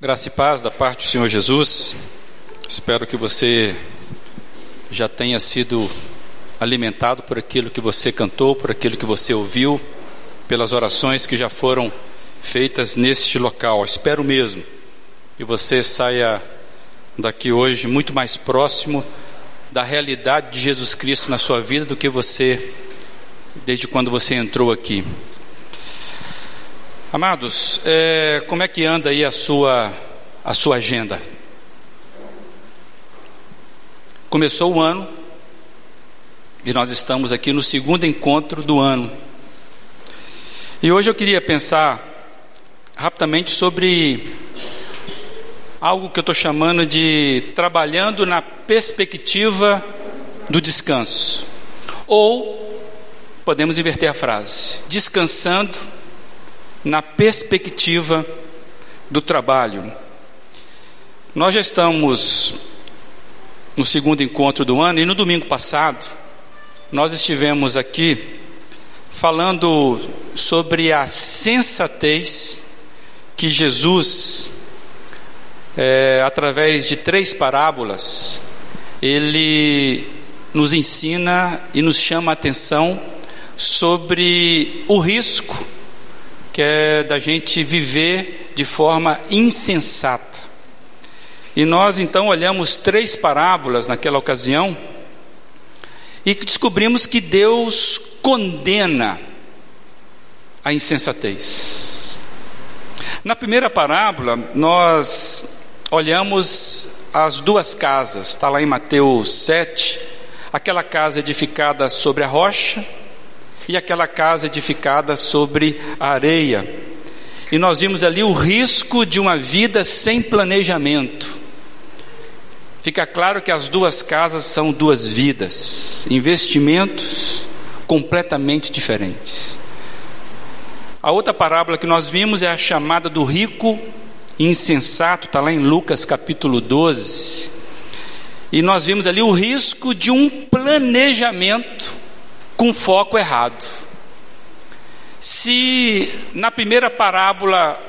Graça e paz da parte do Senhor Jesus. Espero que você já tenha sido alimentado por aquilo que você cantou, por aquilo que você ouviu, pelas orações que já foram feitas neste local. Espero mesmo que você saia daqui hoje muito mais próximo da realidade de Jesus Cristo na sua vida do que você desde quando você entrou aqui. Amados, é, como é que anda aí a sua, a sua agenda? Começou o ano e nós estamos aqui no segundo encontro do ano. E hoje eu queria pensar rapidamente sobre algo que eu estou chamando de trabalhando na perspectiva do descanso. Ou podemos inverter a frase: descansando na perspectiva do trabalho. Nós já estamos no segundo encontro do ano e no domingo passado nós estivemos aqui falando sobre a sensatez que Jesus, é, através de três parábolas, ele nos ensina e nos chama a atenção sobre o risco que é da gente viver de forma insensata. E nós então olhamos três parábolas naquela ocasião e descobrimos que Deus condena a insensatez. Na primeira parábola, nós olhamos as duas casas, está lá em Mateus 7, aquela casa edificada sobre a rocha e aquela casa edificada sobre a areia. E nós vimos ali o risco de uma vida sem planejamento. Fica claro que as duas casas são duas vidas, investimentos completamente diferentes. A outra parábola que nós vimos é a chamada do rico insensato, está lá em Lucas capítulo 12. E nós vimos ali o risco de um planejamento com foco errado. Se na primeira parábola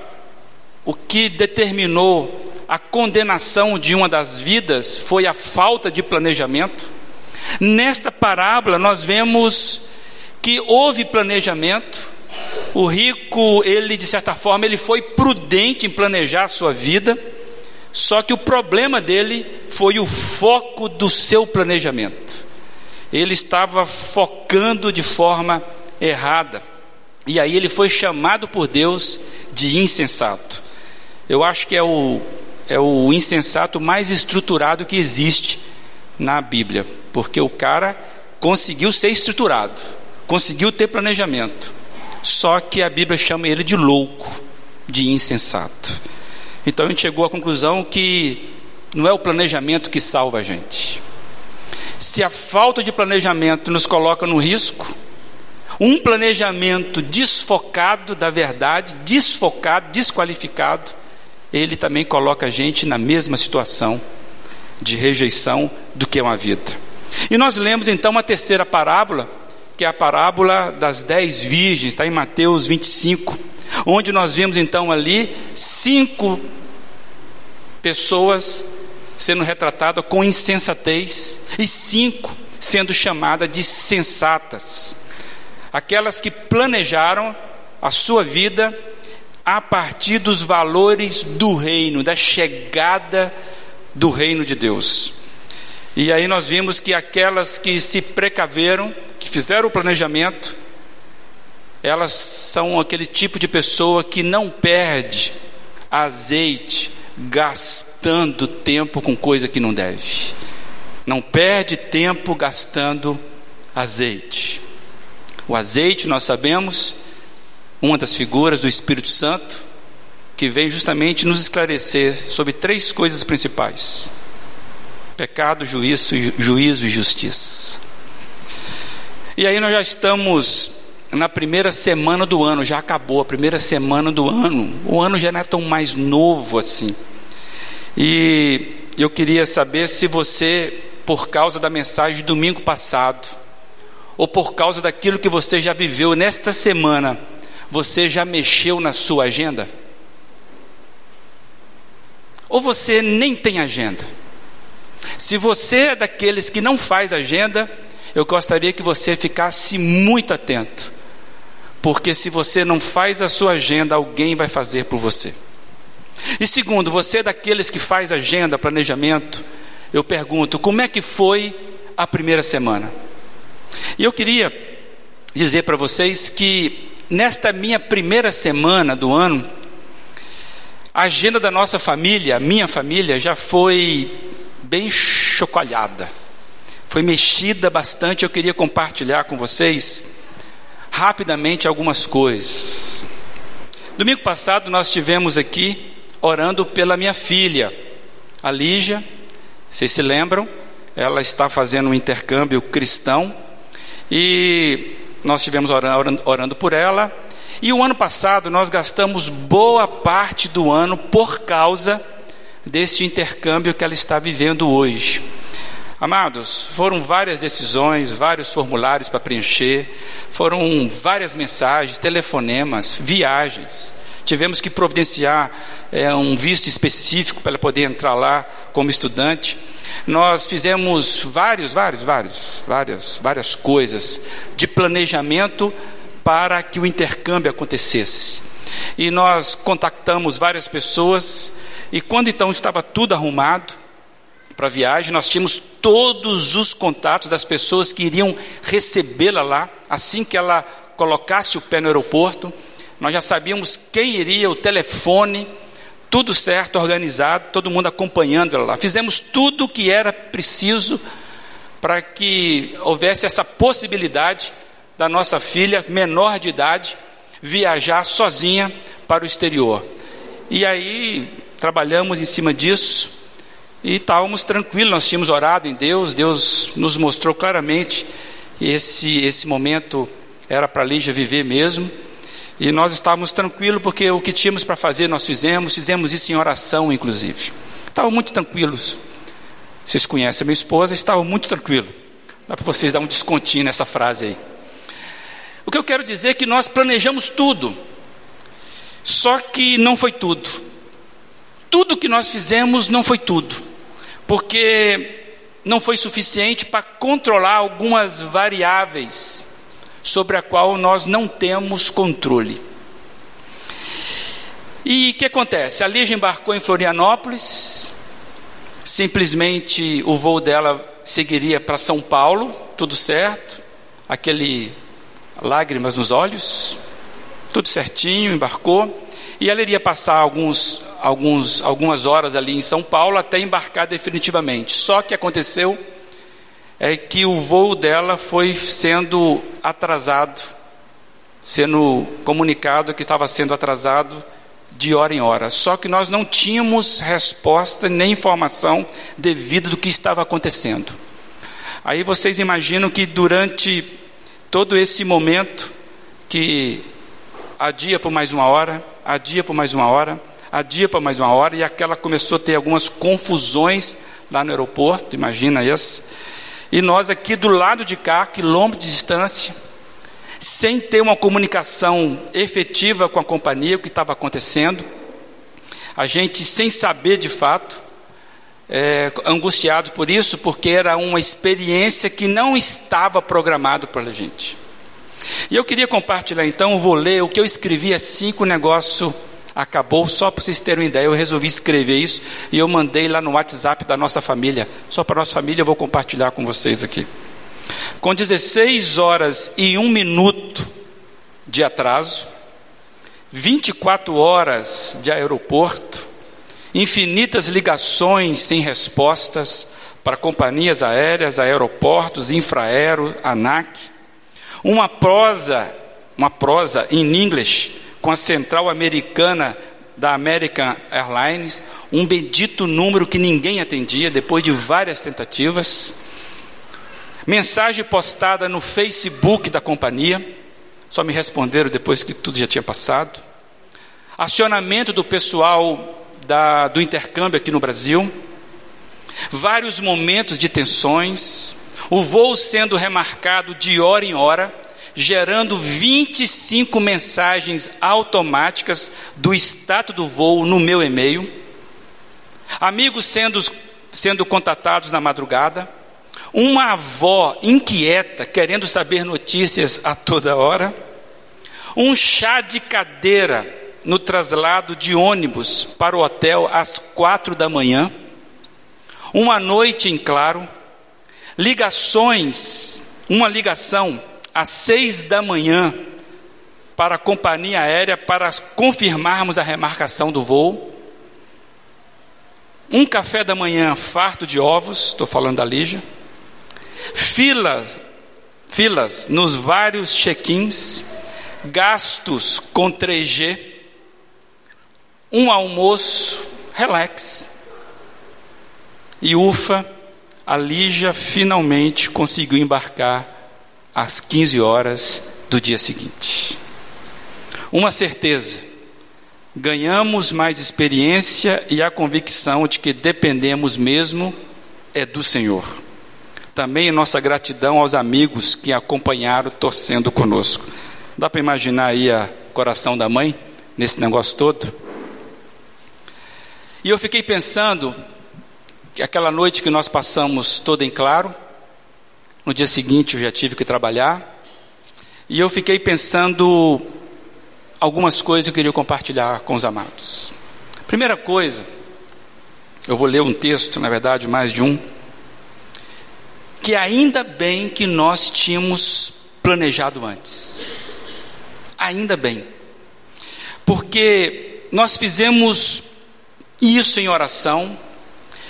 o que determinou a condenação de uma das vidas foi a falta de planejamento, nesta parábola nós vemos que houve planejamento. O rico, ele de certa forma, ele foi prudente em planejar a sua vida, só que o problema dele foi o foco do seu planejamento ele estava focando de forma errada. E aí ele foi chamado por Deus de insensato. Eu acho que é o, é o insensato mais estruturado que existe na Bíblia, porque o cara conseguiu ser estruturado, conseguiu ter planejamento, só que a Bíblia chama ele de louco, de insensato. Então a gente chegou à conclusão que não é o planejamento que salva a gente. Se a falta de planejamento nos coloca no risco, um planejamento desfocado da verdade, desfocado, desqualificado, ele também coloca a gente na mesma situação de rejeição do que uma vida. E nós lemos então uma terceira parábola, que é a parábola das dez virgens, está em Mateus 25, onde nós vemos então ali cinco pessoas sendo retratada com insensatez, e cinco sendo chamada de sensatas. Aquelas que planejaram a sua vida a partir dos valores do reino, da chegada do reino de Deus. E aí nós vimos que aquelas que se precaveram, que fizeram o planejamento, elas são aquele tipo de pessoa que não perde azeite, gastando tempo com coisa que não deve. Não perde tempo gastando azeite. O azeite, nós sabemos, uma das figuras do Espírito Santo, que vem justamente nos esclarecer sobre três coisas principais: pecado, juízo, juízo e justiça. E aí nós já estamos na primeira semana do ano, já acabou a primeira semana do ano. O ano já não é tão mais novo assim. E eu queria saber se você, por causa da mensagem de domingo passado, ou por causa daquilo que você já viveu nesta semana, você já mexeu na sua agenda? ou você nem tem agenda. Se você é daqueles que não faz agenda, eu gostaria que você ficasse muito atento, porque se você não faz a sua agenda, alguém vai fazer por você. E segundo, você é daqueles que faz agenda, planejamento, eu pergunto, como é que foi a primeira semana? E eu queria dizer para vocês que nesta minha primeira semana do ano, a agenda da nossa família, minha família, já foi bem chocolhada. Foi mexida bastante. Eu queria compartilhar com vocês rapidamente algumas coisas. Domingo passado nós estivemos aqui orando pela minha filha, a Lígia. Vocês se lembram? Ela está fazendo um intercâmbio cristão e nós estivemos orando, orando por ela. E o ano passado nós gastamos boa parte do ano por causa deste intercâmbio que ela está vivendo hoje. Amados, foram várias decisões, vários formulários para preencher, foram várias mensagens, telefonemas, viagens. Tivemos que providenciar é, um visto específico para poder entrar lá como estudante. Nós fizemos vários, vários, vários, várias, várias coisas de planejamento para que o intercâmbio acontecesse. E nós contactamos várias pessoas, e quando então estava tudo arrumado para a viagem, nós tínhamos todos os contatos das pessoas que iriam recebê-la lá, assim que ela colocasse o pé no aeroporto. Nós já sabíamos quem iria, o telefone, tudo certo, organizado, todo mundo acompanhando ela lá. Fizemos tudo o que era preciso para que houvesse essa possibilidade da nossa filha, menor de idade, viajar sozinha para o exterior. E aí trabalhamos em cima disso e estávamos tranquilos, nós tínhamos orado em Deus, Deus nos mostrou claramente esse, esse momento era para Lígia viver mesmo. E nós estávamos tranquilos porque o que tínhamos para fazer nós fizemos, fizemos isso em oração inclusive. Estavam muito tranquilos. Vocês conhecem a minha esposa, estavam muito tranquilos. Dá para vocês dar um descontinho nessa frase aí. O que eu quero dizer é que nós planejamos tudo, só que não foi tudo. Tudo que nós fizemos não foi tudo, porque não foi suficiente para controlar algumas variáveis sobre a qual nós não temos controle. E o que acontece? A Lígia embarcou em Florianópolis, simplesmente o voo dela seguiria para São Paulo, tudo certo, aquele lágrimas nos olhos, tudo certinho, embarcou, e ela iria passar alguns, alguns, algumas horas ali em São Paulo até embarcar definitivamente. Só que aconteceu é que o voo dela foi sendo atrasado, sendo comunicado que estava sendo atrasado de hora em hora. Só que nós não tínhamos resposta nem informação devida do que estava acontecendo. Aí vocês imaginam que durante todo esse momento que adia por mais uma hora, adia por mais uma hora, adia por mais uma hora, e aquela começou a ter algumas confusões lá no aeroporto, imagina isso. E nós aqui do lado de cá, quilômetro de distância, sem ter uma comunicação efetiva com a companhia, o que estava acontecendo, a gente sem saber de fato, é, angustiado por isso, porque era uma experiência que não estava programado para a gente. E eu queria compartilhar então, vou ler o que eu escrevi assim que o negócio acabou, só para vocês terem uma ideia. Eu resolvi escrever isso e eu mandei lá no WhatsApp da nossa família. Só para a nossa família eu vou compartilhar com vocês aqui. Com 16 horas e 1 minuto de atraso, 24 horas de aeroporto, infinitas ligações sem respostas para companhias aéreas, aeroportos, infraero, ANAC, uma prosa, uma prosa em inglês com a central americana da American Airlines, um bendito número que ninguém atendia depois de várias tentativas. Mensagem postada no Facebook da companhia, só me responderam depois que tudo já tinha passado. Acionamento do pessoal da, do intercâmbio aqui no Brasil, vários momentos de tensões, o voo sendo remarcado de hora em hora, gerando 25 mensagens automáticas do status do voo no meu e-mail. amigos sendo, sendo contatados na madrugada, uma avó inquieta querendo saber notícias a toda hora, um chá de cadeira no traslado de ônibus para o hotel às quatro da manhã, uma noite em claro, ligações, uma ligação às seis da manhã para a companhia aérea para confirmarmos a remarcação do voo, um café da manhã farto de ovos, estou falando da Lígia, filas, filas nos vários check-ins, gastos com 3G, um almoço, relax. E ufa, a Lígia finalmente conseguiu embarcar às 15 horas do dia seguinte. Uma certeza: ganhamos mais experiência e a convicção de que dependemos mesmo é do Senhor. Também nossa gratidão aos amigos que acompanharam torcendo conosco. Dá para imaginar aí o coração da mãe nesse negócio todo? E eu fiquei pensando aquela noite que nós passamos toda em claro, no dia seguinte eu já tive que trabalhar, e eu fiquei pensando algumas coisas que eu queria compartilhar com os amados. Primeira coisa, eu vou ler um texto, na verdade, mais de um, que ainda bem que nós tínhamos planejado antes. Ainda bem. Porque nós fizemos isso em oração,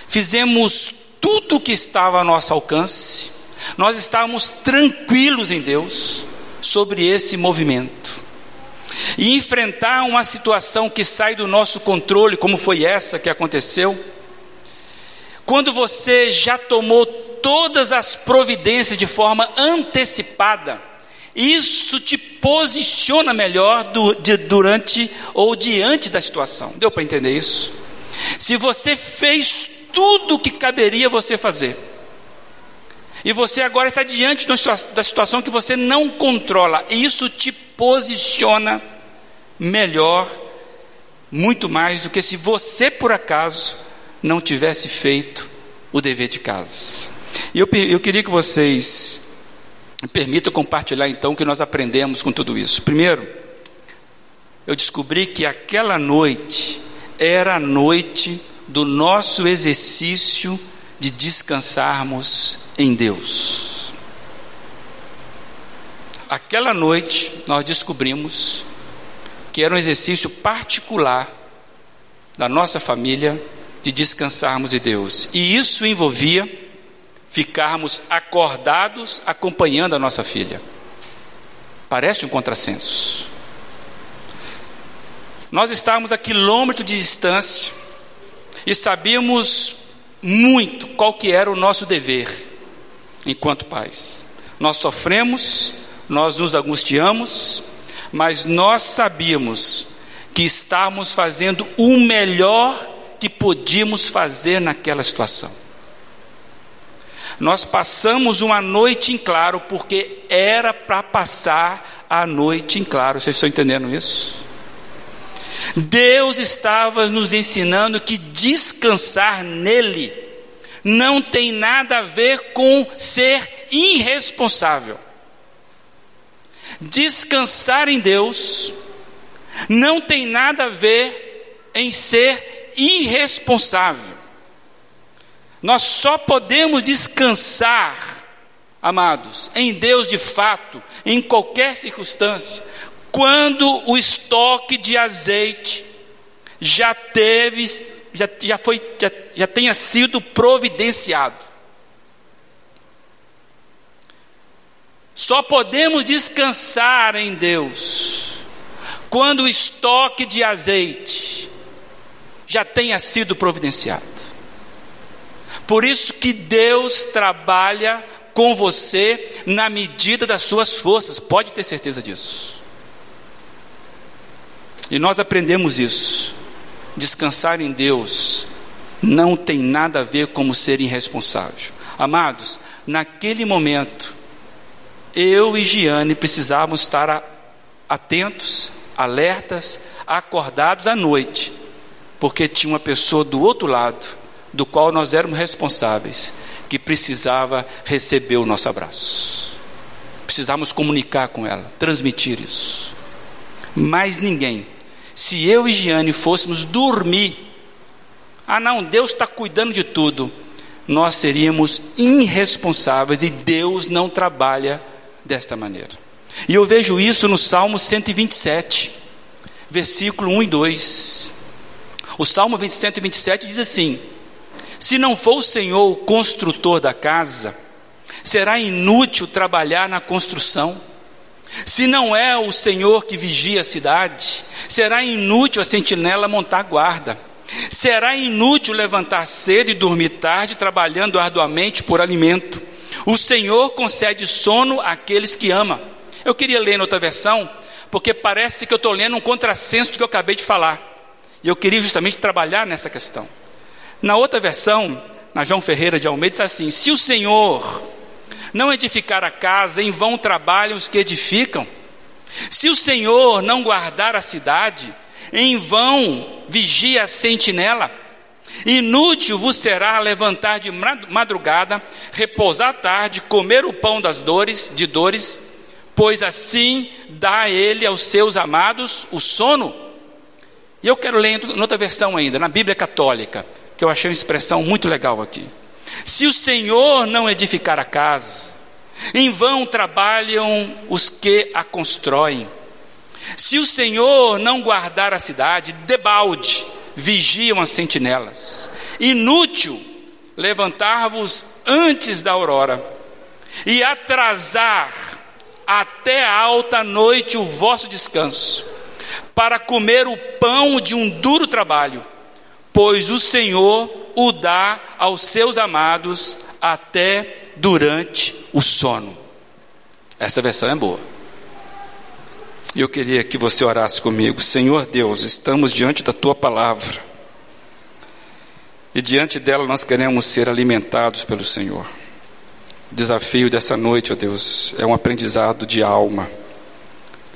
fizemos tudo o que estava a nosso alcance, nós estávamos tranquilos em Deus sobre esse movimento. E enfrentar uma situação que sai do nosso controle, como foi essa que aconteceu, quando você já tomou todas as providências de forma antecipada, isso te posiciona melhor do, de, durante ou diante da situação. Deu para entender isso? Se você fez tudo que caberia você fazer, e você agora está diante da situação que você não controla, e isso te posiciona melhor, muito mais do que se você por acaso não tivesse feito o dever de casa. E eu, eu queria que vocês permitam compartilhar então o que nós aprendemos com tudo isso. Primeiro, eu descobri que aquela noite era a noite do nosso exercício de descansarmos em Deus. Aquela noite nós descobrimos que era um exercício particular da nossa família de descansarmos em Deus. E isso envolvia ficarmos acordados acompanhando a nossa filha. Parece um contrassenso. Nós estávamos a quilômetro de distância e sabíamos muito qual que era o nosso dever enquanto pais. Nós sofremos, nós nos angustiamos, mas nós sabíamos que estávamos fazendo o melhor que podíamos fazer naquela situação. Nós passamos uma noite em claro, porque era para passar a noite em claro. Vocês estão entendendo isso? Deus estava nos ensinando que descansar nele não tem nada a ver com ser irresponsável. Descansar em Deus não tem nada a ver em ser irresponsável. Nós só podemos descansar, amados, em Deus de fato, em qualquer circunstância, quando o estoque de azeite já teve, já, já, foi, já, já tenha sido providenciado. Só podemos descansar em Deus quando o estoque de azeite já tenha sido providenciado. Por isso que Deus trabalha com você na medida das suas forças, pode ter certeza disso. E nós aprendemos isso. Descansar em Deus não tem nada a ver com ser irresponsável. Amados, naquele momento, eu e Giane precisávamos estar atentos, alertas, acordados à noite, porque tinha uma pessoa do outro lado, do qual nós éramos responsáveis, que precisava receber o nosso abraço. Precisávamos comunicar com ela, transmitir isso. Mais ninguém. Se eu e Giane fôssemos dormir, ah não, Deus está cuidando de tudo, nós seríamos irresponsáveis e Deus não trabalha desta maneira. E eu vejo isso no Salmo 127, versículo 1 e 2. O Salmo 127 diz assim: Se não for o Senhor o construtor da casa, será inútil trabalhar na construção. Se não é o Senhor que vigia a cidade, será inútil a sentinela montar guarda. Será inútil levantar cedo e dormir tarde, trabalhando arduamente por alimento. O Senhor concede sono àqueles que ama. Eu queria ler em outra versão, porque parece que eu estou lendo um contrassenso do que eu acabei de falar. E eu queria justamente trabalhar nessa questão. Na outra versão, na João Ferreira de Almeida, está assim: Se o Senhor não edificar a casa, em vão trabalham os que edificam. Se o Senhor não guardar a cidade, em vão vigia a sentinela. Inútil vos será levantar de madrugada, repousar à tarde, comer o pão das dores, de dores, pois assim dá ele aos seus amados o sono. E eu quero ler em outra versão ainda, na Bíblia Católica, que eu achei uma expressão muito legal aqui. Se o Senhor não edificar a casa, em vão trabalham os que a constroem. Se o Senhor não guardar a cidade, debalde vigiam as sentinelas. Inútil levantar-vos antes da aurora e atrasar até a alta noite o vosso descanso, para comer o pão de um duro trabalho, pois o Senhor o dá aos seus amados até durante o sono. Essa versão é boa. Eu queria que você orasse comigo. Senhor Deus, estamos diante da tua palavra. E diante dela nós queremos ser alimentados pelo Senhor. O desafio dessa noite, ó Deus, é um aprendizado de alma.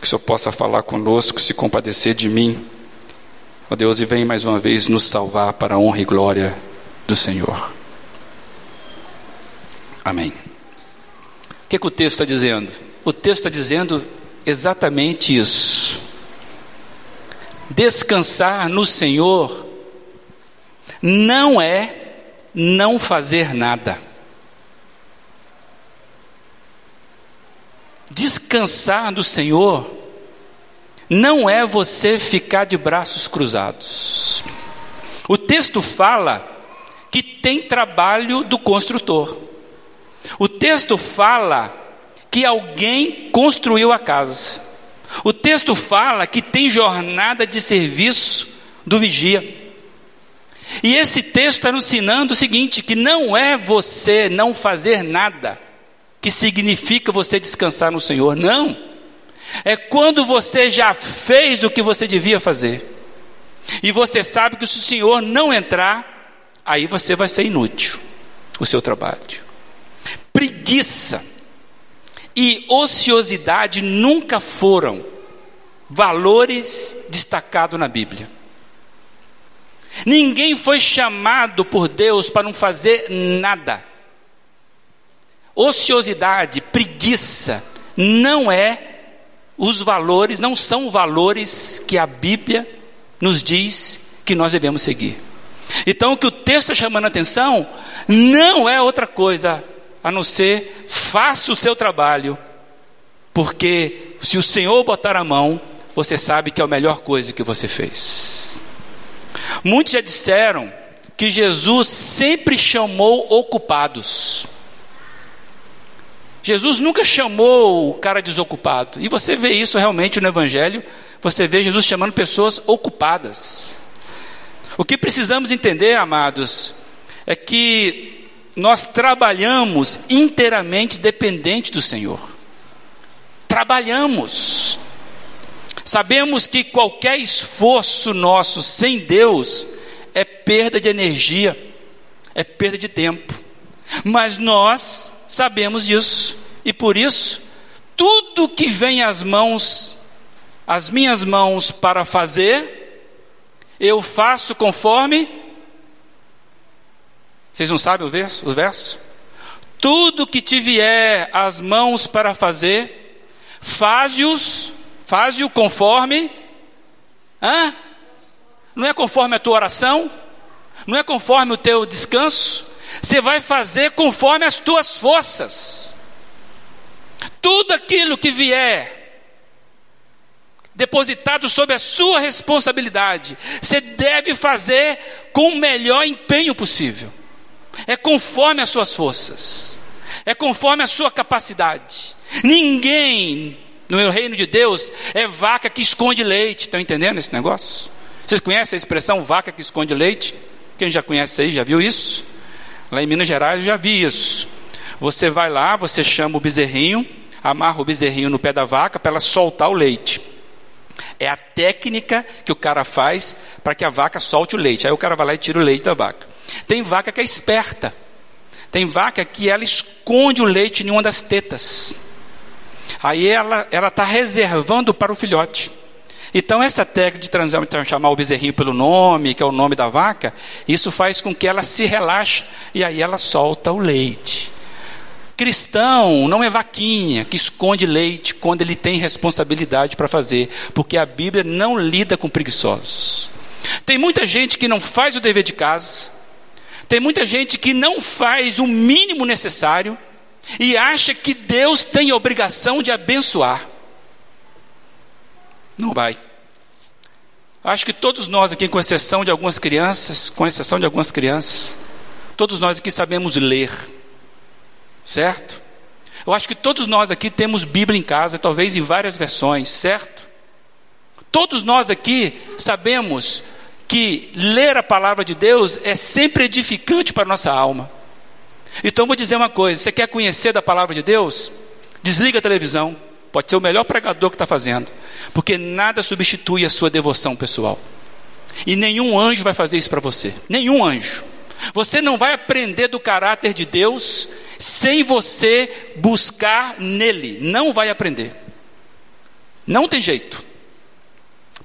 Que o Senhor possa falar conosco, se compadecer de mim. Ó Deus, e vem mais uma vez nos salvar para a honra e glória do Senhor. Amém. O que, é que o texto está dizendo? O texto está dizendo exatamente isso. Descansar no Senhor não é não fazer nada. Descansar no Senhor não é você ficar de braços cruzados. O texto fala que tem trabalho do construtor. O texto fala que alguém construiu a casa. O texto fala que tem jornada de serviço do vigia. E esse texto está ensinando o seguinte: que não é você não fazer nada que significa você descansar no Senhor. Não. É quando você já fez o que você devia fazer. E você sabe que se o Senhor não entrar, aí você vai ser inútil o seu trabalho. Preguiça e ociosidade nunca foram valores destacados na Bíblia. Ninguém foi chamado por Deus para não fazer nada. Ociosidade, preguiça, não é os valores, não são valores que a Bíblia nos diz que nós devemos seguir. Então, o que o texto está chamando a atenção não é outra coisa a não ser faça o seu trabalho, porque se o Senhor botar a mão, você sabe que é a melhor coisa que você fez. Muitos já disseram que Jesus sempre chamou ocupados. Jesus nunca chamou o cara desocupado. E você vê isso realmente no Evangelho. Você vê Jesus chamando pessoas ocupadas. O que precisamos entender, amados, é que nós trabalhamos inteiramente dependente do Senhor. Trabalhamos. Sabemos que qualquer esforço nosso sem Deus é perda de energia, é perda de tempo. Mas nós sabemos disso e por isso tudo que vem às mãos, às minhas mãos para fazer, eu faço conforme. Vocês não sabem o verso, os versos? Tudo que te vier as mãos para fazer, faze-os, faze-o conforme. Hã? Não é conforme a tua oração? Não é conforme o teu descanso? Você vai fazer conforme as tuas forças. Tudo aquilo que vier depositado sob a sua responsabilidade, você deve fazer com o melhor empenho possível. É conforme as suas forças, é conforme a sua capacidade. Ninguém no reino de Deus é vaca que esconde leite. Estão entendendo esse negócio? Vocês conhecem a expressão vaca que esconde leite? Quem já conhece aí, já viu isso? Lá em Minas Gerais eu já vi isso. Você vai lá, você chama o bezerrinho, amarra o bezerrinho no pé da vaca para ela soltar o leite. É a técnica que o cara faz para que a vaca solte o leite. Aí o cara vai lá e tira o leite da vaca. Tem vaca que é esperta. Tem vaca que ela esconde o leite em uma das tetas. Aí ela está reservando para o filhote. Então, essa técnica de chamar o bezerrinho pelo nome, que é o nome da vaca, isso faz com que ela se relaxe e aí ela solta o leite. Cristão não é vaquinha que esconde leite quando ele tem responsabilidade para fazer, porque a Bíblia não lida com preguiçosos. Tem muita gente que não faz o dever de casa, tem muita gente que não faz o mínimo necessário e acha que Deus tem a obrigação de abençoar. Não vai. Acho que todos nós aqui, com exceção de algumas crianças, com exceção de algumas crianças, todos nós aqui sabemos ler. Certo? Eu acho que todos nós aqui temos Bíblia em casa, talvez em várias versões, certo? Todos nós aqui sabemos que ler a palavra de Deus é sempre edificante para a nossa alma. Então vou dizer uma coisa: você quer conhecer da palavra de Deus? Desliga a televisão. Pode ser o melhor pregador que está fazendo, porque nada substitui a sua devoção pessoal. E nenhum anjo vai fazer isso para você. Nenhum anjo. Você não vai aprender do caráter de Deus sem você buscar nele. Não vai aprender. Não tem jeito.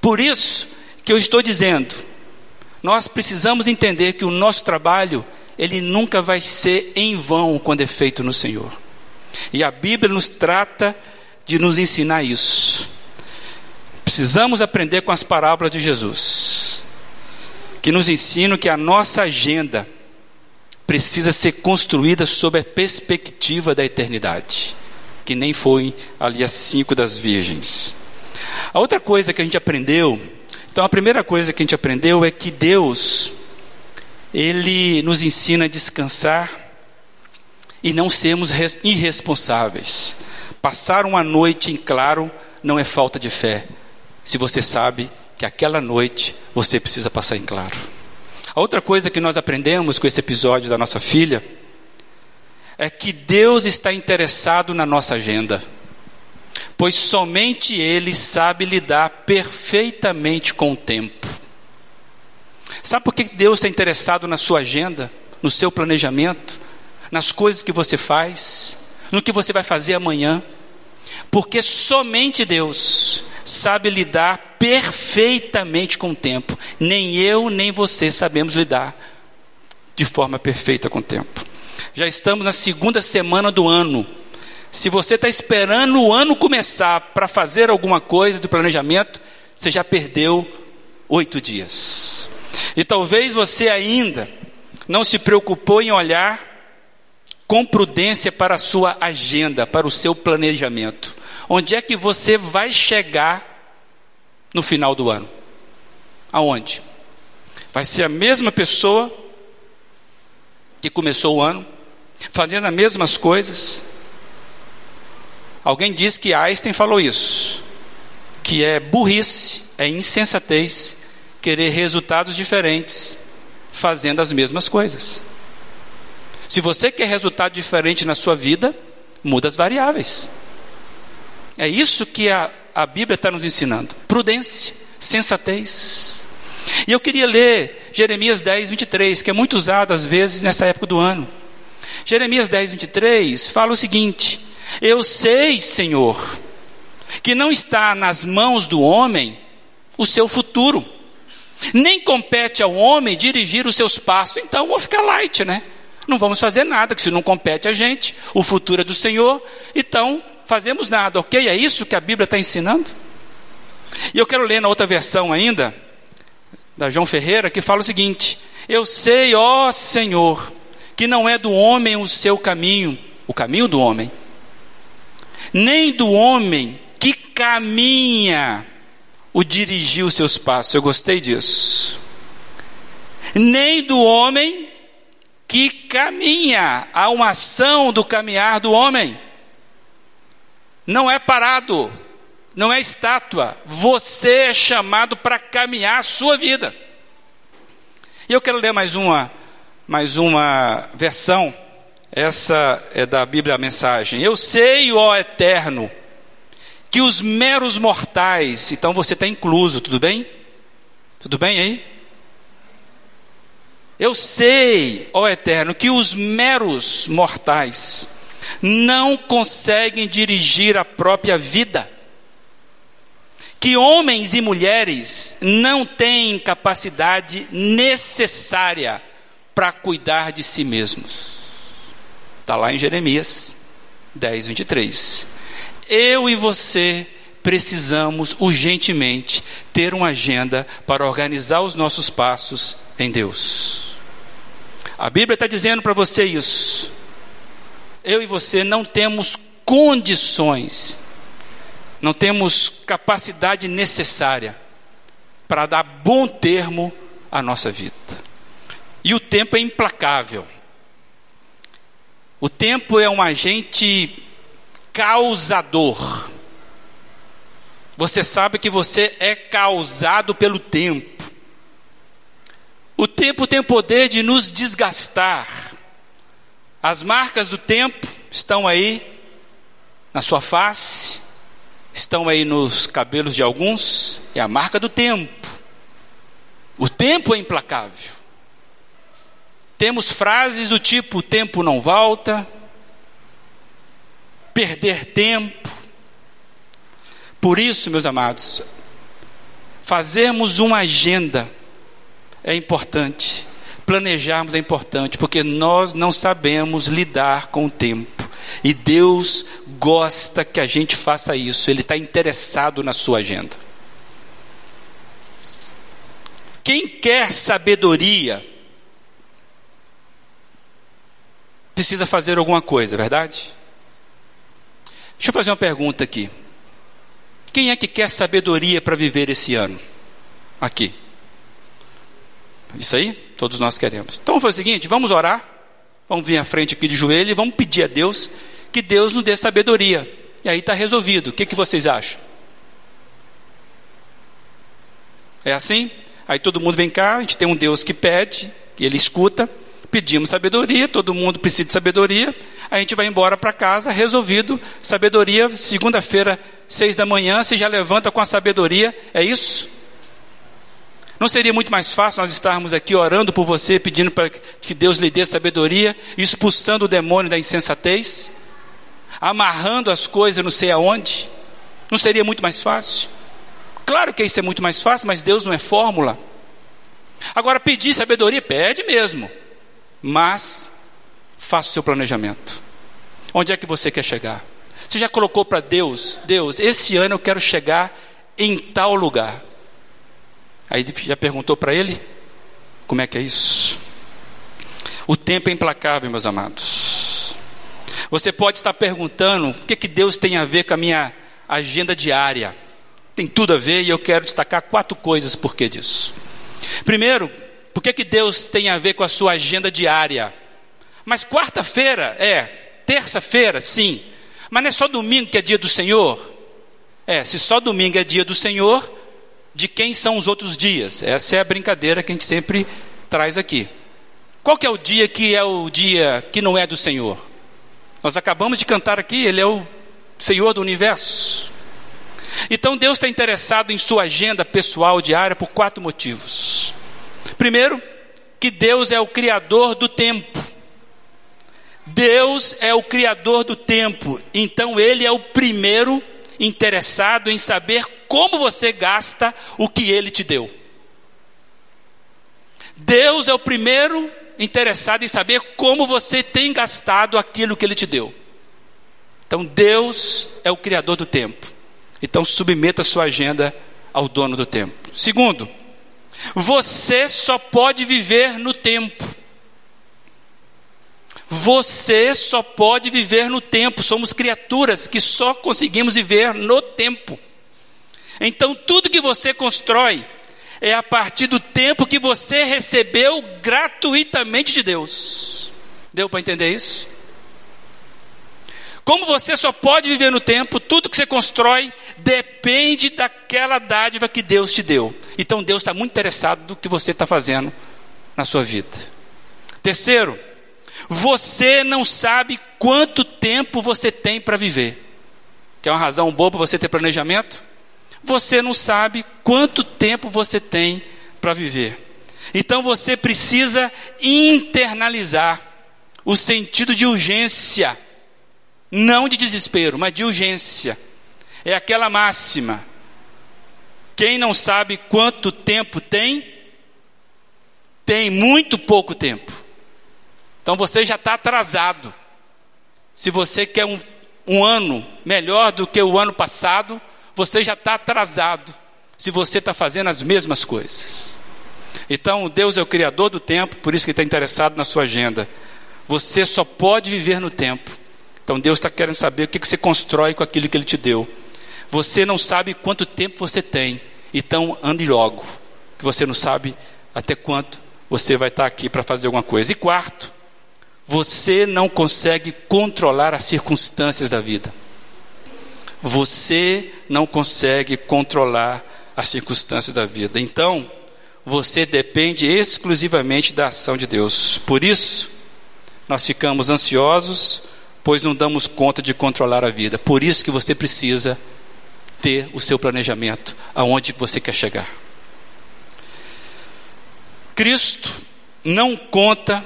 Por isso que eu estou dizendo, nós precisamos entender que o nosso trabalho, ele nunca vai ser em vão quando é feito no Senhor. E a Bíblia nos trata de nos ensinar isso. Precisamos aprender com as parábolas de Jesus, que nos ensinam que a nossa agenda precisa ser construída sob a perspectiva da eternidade, que nem foi ali as cinco das virgens. A outra coisa que a gente aprendeu, então a primeira coisa que a gente aprendeu é que Deus, Ele nos ensina a descansar e não sermos irresponsáveis. Passar uma noite em claro não é falta de fé, se você sabe que aquela noite você precisa passar em claro. A outra coisa que nós aprendemos com esse episódio da nossa filha é que Deus está interessado na nossa agenda, pois somente Ele sabe lidar perfeitamente com o tempo. Sabe por que Deus está interessado na sua agenda, no seu planejamento, nas coisas que você faz? no que você vai fazer amanhã, porque somente Deus sabe lidar perfeitamente com o tempo. Nem eu, nem você sabemos lidar de forma perfeita com o tempo. Já estamos na segunda semana do ano. Se você está esperando o ano começar para fazer alguma coisa do planejamento, você já perdeu oito dias. E talvez você ainda não se preocupou em olhar com prudência para a sua agenda, para o seu planejamento. Onde é que você vai chegar no final do ano? Aonde? Vai ser a mesma pessoa que começou o ano, fazendo as mesmas coisas. Alguém disse que Einstein falou isso, que é burrice, é insensatez querer resultados diferentes fazendo as mesmas coisas. Se você quer resultado diferente na sua vida, muda as variáveis. É isso que a, a Bíblia está nos ensinando: prudência, sensatez. E eu queria ler Jeremias 10, 23, que é muito usado às vezes nessa época do ano. Jeremias 10, 23 fala o seguinte: Eu sei, Senhor, que não está nas mãos do homem o seu futuro, Nem compete ao homem dirigir os seus passos, então vamos ficar light, né? Não vamos fazer nada, que se não compete a gente, o futuro é do Senhor, então fazemos nada, ok? É isso que a Bíblia está ensinando? E eu quero ler na outra versão ainda, da João Ferreira, que fala o seguinte: Eu sei, ó Senhor, que não é do homem o seu caminho, o caminho do homem, nem do homem que caminha o dirigir os seus passos. Eu gostei disso. Nem do homem que caminha, há uma ação do caminhar do homem. Não é parado, não é estátua. Você é chamado para caminhar a sua vida. E eu quero ler mais uma, mais uma versão. Essa é da Bíblia a mensagem. Eu sei, ó Eterno, que os meros mortais, então você está incluso, tudo bem? Tudo bem aí? Eu sei, ó Eterno, que os meros mortais não conseguem dirigir a própria vida que homens e mulheres não têm capacidade necessária para cuidar de si mesmos. Está lá em Jeremias 10, 23. Eu e você precisamos urgentemente ter uma agenda para organizar os nossos passos em Deus. A Bíblia está dizendo para você isso. Eu e você não temos condições não temos capacidade necessária para dar bom termo à nossa vida. E o tempo é implacável. O tempo é um agente causador. Você sabe que você é causado pelo tempo. O tempo tem o poder de nos desgastar. As marcas do tempo estão aí na sua face, estão aí nos cabelos de alguns, é a marca do tempo. O tempo é implacável. Temos frases do tipo: o tempo não volta, perder tempo. Por isso, meus amados, fazermos uma agenda é importante, planejarmos é importante, porque nós não sabemos lidar com o tempo. E Deus gosta que a gente faça isso, Ele está interessado na sua agenda. Quem quer sabedoria, precisa fazer alguma coisa, é verdade? Deixa eu fazer uma pergunta aqui. Quem é que quer sabedoria para viver esse ano? Aqui. Isso aí? Todos nós queremos. Então fazer o seguinte: vamos orar. Vamos vir à frente aqui de joelho e vamos pedir a Deus que Deus nos dê sabedoria. E aí está resolvido. O que, que vocês acham? É assim? Aí todo mundo vem cá, a gente tem um Deus que pede, que ele escuta, pedimos sabedoria, todo mundo precisa de sabedoria, a gente vai embora para casa, resolvido, sabedoria, segunda-feira, seis da manhã, você já levanta com a sabedoria, é isso? Não seria muito mais fácil nós estarmos aqui orando por você, pedindo para que Deus lhe dê sabedoria, expulsando o demônio da insensatez, amarrando as coisas não sei aonde? Não seria muito mais fácil? Claro que isso é muito mais fácil, mas Deus não é fórmula. Agora, pedir sabedoria, pede mesmo, mas faça o seu planejamento. Onde é que você quer chegar? Você já colocou para Deus, Deus, esse ano eu quero chegar em tal lugar. Aí já perguntou para ele? Como é que é isso? O tempo é implacável, meus amados. Você pode estar perguntando o que, que Deus tem a ver com a minha agenda diária. Tem tudo a ver e eu quero destacar quatro coisas por que disso. Primeiro, por que, que Deus tem a ver com a sua agenda diária? Mas quarta-feira é, terça-feira, sim. Mas não é só domingo que é dia do Senhor? É, se só domingo é dia do Senhor, de quem são os outros dias. Essa é a brincadeira que a gente sempre traz aqui. Qual que é o dia que é o dia que não é do Senhor? Nós acabamos de cantar aqui, Ele é o Senhor do universo. Então Deus está interessado em sua agenda pessoal diária por quatro motivos. Primeiro, que Deus é o Criador do tempo. Deus é o Criador do tempo, então Ele é o primeiro interessado em saber como você gasta o que ele te deu. Deus é o primeiro interessado em saber como você tem gastado aquilo que Ele te deu. Então, Deus é o Criador do tempo. Então, submeta sua agenda ao dono do tempo. Segundo, você só pode viver no tempo. Você só pode viver no tempo. Somos criaturas que só conseguimos viver no tempo. Então, tudo que você constrói é a partir do tempo que você recebeu gratuitamente de Deus. Deu para entender isso? Como você só pode viver no tempo, tudo que você constrói depende daquela dádiva que Deus te deu. Então Deus está muito interessado no que você está fazendo na sua vida. Terceiro, você não sabe quanto tempo você tem para viver. Que é uma razão boa para você ter planejamento? Você não sabe quanto tempo você tem para viver. Então você precisa internalizar o sentido de urgência, não de desespero, mas de urgência. É aquela máxima: quem não sabe quanto tempo tem, tem muito pouco tempo. Então você já está atrasado. Se você quer um, um ano melhor do que o ano passado, você já está atrasado. Se você está fazendo as mesmas coisas. Então, Deus é o Criador do tempo, por isso que está interessado na sua agenda. Você só pode viver no tempo. Então, Deus está querendo saber o que, que você constrói com aquilo que Ele te deu. Você não sabe quanto tempo você tem, então ande logo, que você não sabe até quanto você vai estar aqui para fazer alguma coisa. E quarto, você não consegue controlar as circunstâncias da vida. Você não consegue controlar as circunstâncias da vida. Então, você depende exclusivamente da ação de Deus. Por isso, nós ficamos ansiosos, pois não damos conta de controlar a vida. Por isso que você precisa ter o seu planejamento, aonde você quer chegar. Cristo não conta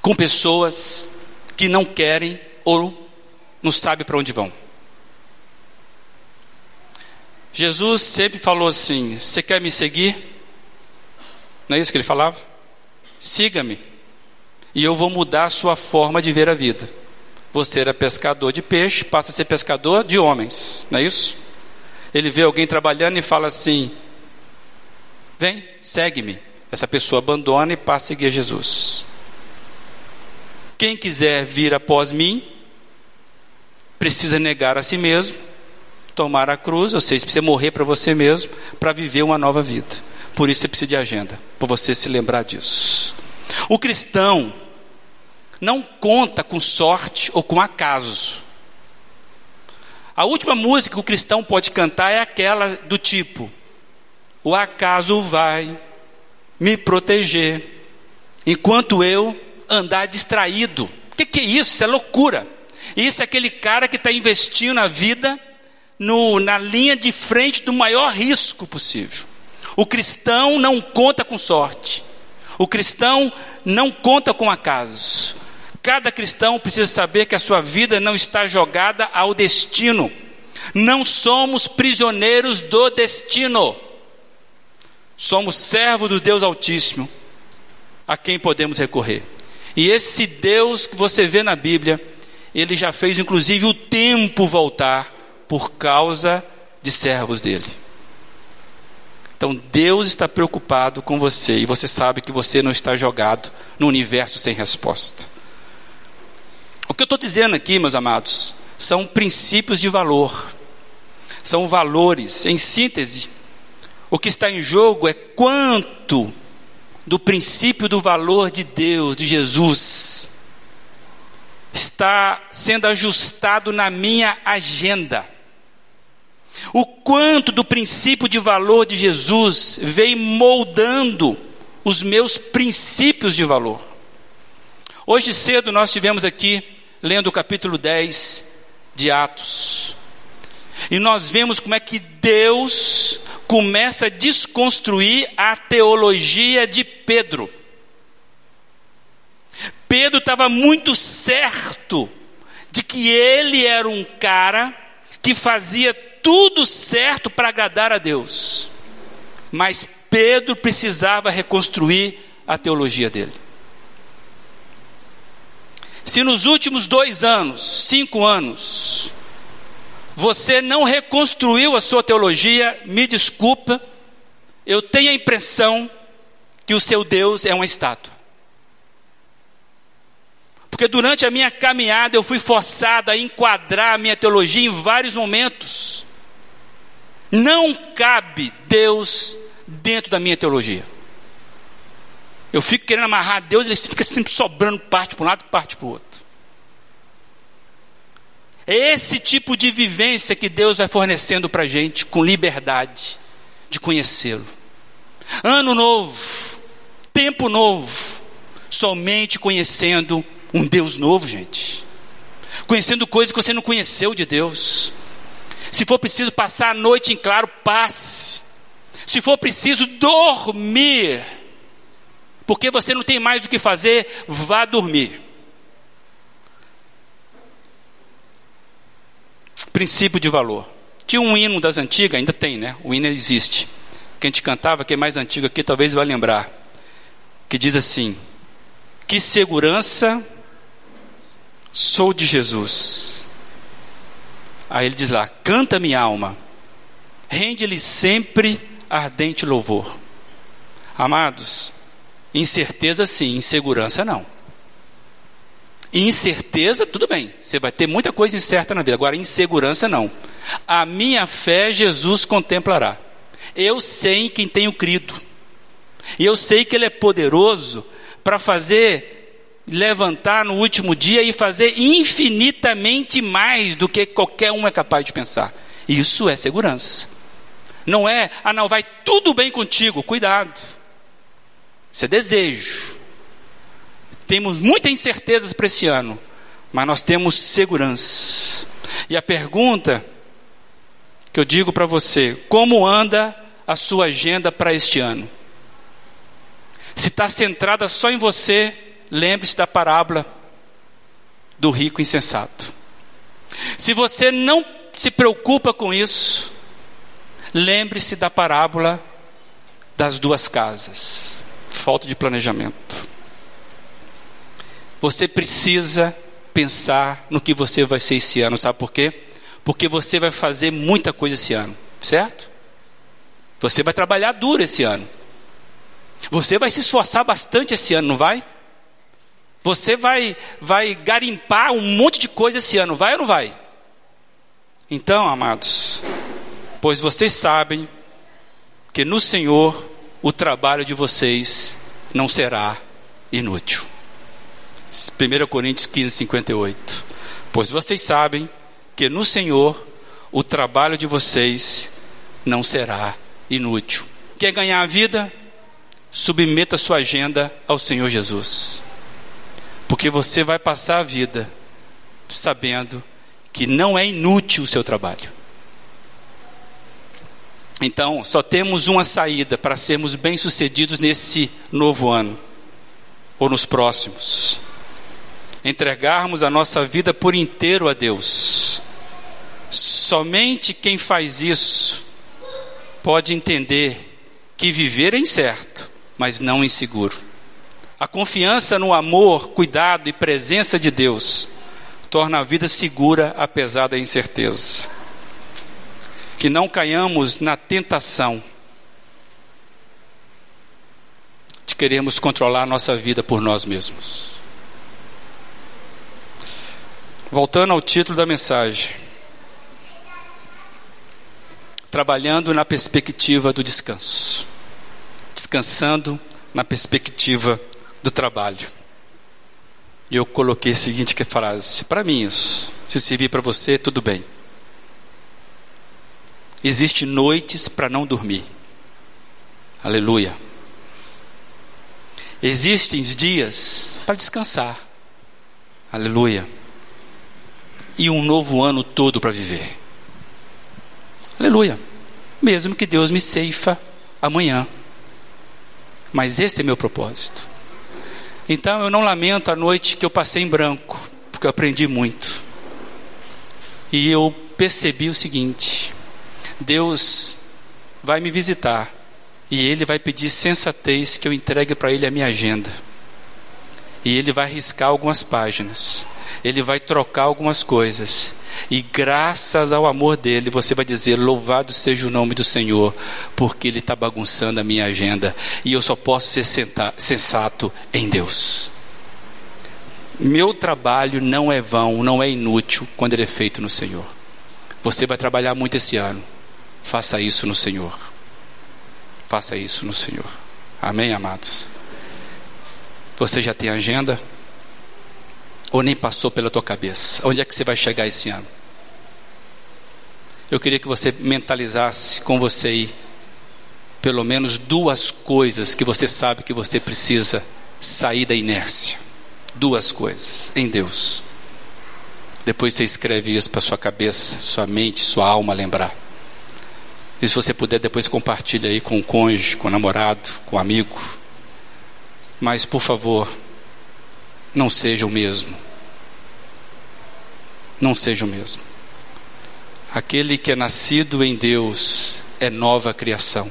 com pessoas que não querem ou não sabem para onde vão. Jesus sempre falou assim: Você quer me seguir? Não é isso que ele falava? Siga-me, e eu vou mudar a sua forma de ver a vida. Você era pescador de peixe, passa a ser pescador de homens, não é isso? Ele vê alguém trabalhando e fala assim: Vem, segue-me. Essa pessoa abandona e passa a seguir Jesus. Quem quiser vir após mim, precisa negar a si mesmo, tomar a cruz, ou seja, precisa morrer para você mesmo, para viver uma nova vida. Por isso você precisa de agenda, para você se lembrar disso. O cristão não conta com sorte ou com acasos. A última música que o cristão pode cantar é aquela do tipo: O acaso vai me proteger, enquanto eu andar distraído. O que, que, é isso? Isso é loucura. Isso é aquele cara que está investindo a vida no, na linha de frente do maior risco possível. O cristão não conta com sorte. O cristão não conta com acasos. Cada cristão precisa saber que a sua vida não está jogada ao destino. Não somos prisioneiros do destino. Somos servos do Deus Altíssimo, a quem podemos recorrer. E esse Deus que você vê na Bíblia, ele já fez inclusive o tempo voltar por causa de servos dele. Então Deus está preocupado com você e você sabe que você não está jogado no universo sem resposta. O que eu estou dizendo aqui, meus amados, são princípios de valor, são valores. Em síntese, o que está em jogo é quanto do princípio do valor de Deus, de Jesus, está sendo ajustado na minha agenda. O quanto do princípio de valor de Jesus vem moldando os meus princípios de valor. Hoje cedo nós tivemos aqui, lendo o capítulo 10 de Atos, e nós vemos como é que Deus começa a desconstruir a teologia de Pedro. Pedro estava muito certo de que ele era um cara que fazia tudo certo para agradar a Deus. Mas Pedro precisava reconstruir a teologia dele. Se nos últimos dois anos, cinco anos, você não reconstruiu a sua teologia, me desculpa, eu tenho a impressão que o seu Deus é uma estátua. Porque durante a minha caminhada eu fui forçado a enquadrar a minha teologia em vários momentos. Não cabe Deus dentro da minha teologia. Eu fico querendo amarrar Deus, ele fica sempre sobrando parte para um lado parte para o outro. É esse tipo de vivência que Deus vai fornecendo para a gente, com liberdade de conhecê-lo. Ano novo, tempo novo, somente conhecendo um Deus novo, gente. Conhecendo coisas que você não conheceu de Deus. Se for preciso passar a noite em claro, passe. Se for preciso dormir, porque você não tem mais o que fazer, vá dormir. Princípio de valor. Tinha um hino das antigas, ainda tem, né? O hino existe. Que a gente cantava, que é mais antigo aqui, talvez vai lembrar. Que diz assim: Que segurança sou de Jesus. Aí ele diz lá: Canta minha alma, rende-lhe sempre ardente louvor. Amados, incerteza sim, insegurança não. Incerteza, tudo bem, você vai ter muita coisa incerta na vida, agora insegurança não. A minha fé Jesus contemplará. Eu sei em quem tenho crido, e eu sei que Ele é poderoso para fazer, levantar no último dia e fazer infinitamente mais do que qualquer um é capaz de pensar. Isso é segurança. Não é, ah, não, vai tudo bem contigo. Cuidado. Isso é desejo. Temos muitas incertezas para esse ano, mas nós temos segurança. E a pergunta que eu digo para você: como anda a sua agenda para este ano? Se está centrada só em você, lembre-se da parábola do rico insensato. Se você não se preocupa com isso, Lembre-se da parábola das duas casas. Falta de planejamento. Você precisa pensar no que você vai ser esse ano, sabe por quê? Porque você vai fazer muita coisa esse ano, certo? Você vai trabalhar duro esse ano. Você vai se esforçar bastante esse ano, não vai? Você vai vai garimpar um monte de coisa esse ano, vai ou não vai? Então, amados, pois vocês sabem que no Senhor o trabalho de vocês não será inútil. 1 Coríntios 15, 58. Pois vocês sabem que no Senhor o trabalho de vocês não será inútil. Quer ganhar a vida? Submeta sua agenda ao Senhor Jesus. Porque você vai passar a vida sabendo que não é inútil o seu trabalho. Então, só temos uma saída para sermos bem-sucedidos nesse novo ano, ou nos próximos: entregarmos a nossa vida por inteiro a Deus. Somente quem faz isso pode entender que viver é incerto, mas não inseguro. A confiança no amor, cuidado e presença de Deus torna a vida segura apesar da incerteza que não caiamos na tentação de queremos controlar nossa vida por nós mesmos. Voltando ao título da mensagem. Trabalhando na perspectiva do descanso. Descansando na perspectiva do trabalho. E eu coloquei a seguinte frase: para mim isso, se servir para você, tudo bem. Existem noites para não dormir. Aleluia. Existem dias para descansar. Aleluia. E um novo ano todo para viver. Aleluia. Mesmo que Deus me ceifa amanhã. Mas esse é meu propósito. Então eu não lamento a noite que eu passei em branco, porque eu aprendi muito. E eu percebi o seguinte: Deus vai me visitar E ele vai pedir sensatez que eu entregue para ele a minha agenda. E ele vai riscar algumas páginas. Ele vai trocar algumas coisas. E graças ao amor dele, você vai dizer: Louvado seja o nome do Senhor, porque ele está bagunçando a minha agenda. E eu só posso ser sensato em Deus. Meu trabalho não é vão, não é inútil quando ele é feito no Senhor. Você vai trabalhar muito esse ano. Faça isso no Senhor. Faça isso no Senhor. Amém, amados? Você já tem agenda? Ou nem passou pela tua cabeça? Onde é que você vai chegar esse ano? Eu queria que você mentalizasse com você aí pelo menos duas coisas que você sabe que você precisa sair da inércia. Duas coisas em Deus. Depois você escreve isso para sua cabeça, sua mente, sua alma lembrar. E se você puder, depois compartilha aí com o cônjuge, com o namorado, com o amigo. Mas, por favor, não seja o mesmo. Não seja o mesmo. Aquele que é nascido em Deus é nova criação.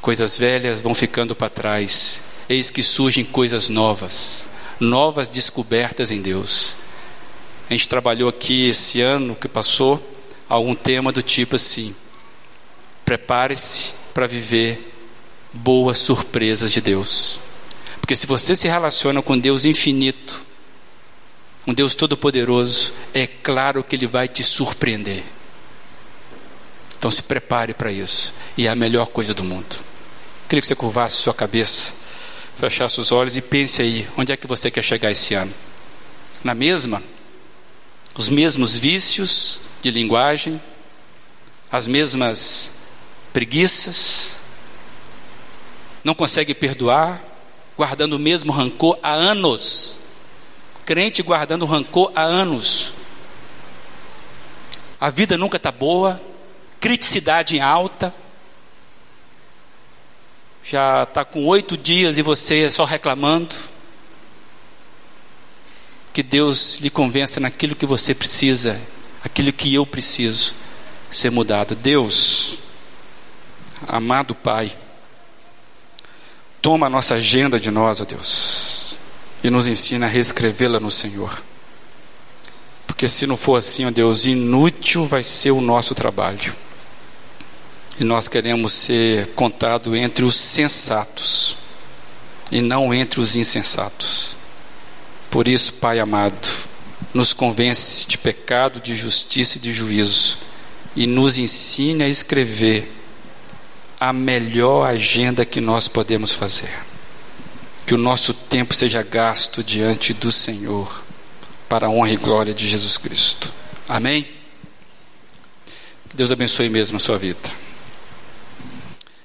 Coisas velhas vão ficando para trás, eis que surgem coisas novas, novas descobertas em Deus. A gente trabalhou aqui esse ano que passou algum tema do tipo assim: prepare-se para viver boas surpresas de Deus. Porque se você se relaciona com Deus infinito, um Deus todo-poderoso, é claro que Ele vai te surpreender. Então se prepare para isso. E é a melhor coisa do mundo. Queria que você curvasse sua cabeça, fechasse os olhos e pense aí: onde é que você quer chegar esse ano? Na mesma? Os mesmos vícios de linguagem, as mesmas preguiças, não consegue perdoar, guardando o mesmo rancor há anos. Crente guardando rancor há anos. A vida nunca está boa, criticidade em alta. Já está com oito dias e você só reclamando. Que Deus lhe convença naquilo que você precisa, aquilo que eu preciso ser mudado. Deus, amado Pai, Toma a nossa agenda de nós, ó Deus, e nos ensina a reescrevê-la no Senhor. Porque se não for assim, ó Deus, inútil vai ser o nosso trabalho. E nós queremos ser contados entre os sensatos e não entre os insensatos. Por isso, Pai amado, nos convence de pecado, de justiça e de juízo e nos ensine a escrever a melhor agenda que nós podemos fazer. Que o nosso tempo seja gasto diante do Senhor, para a honra e glória de Jesus Cristo. Amém? Deus abençoe mesmo a sua vida.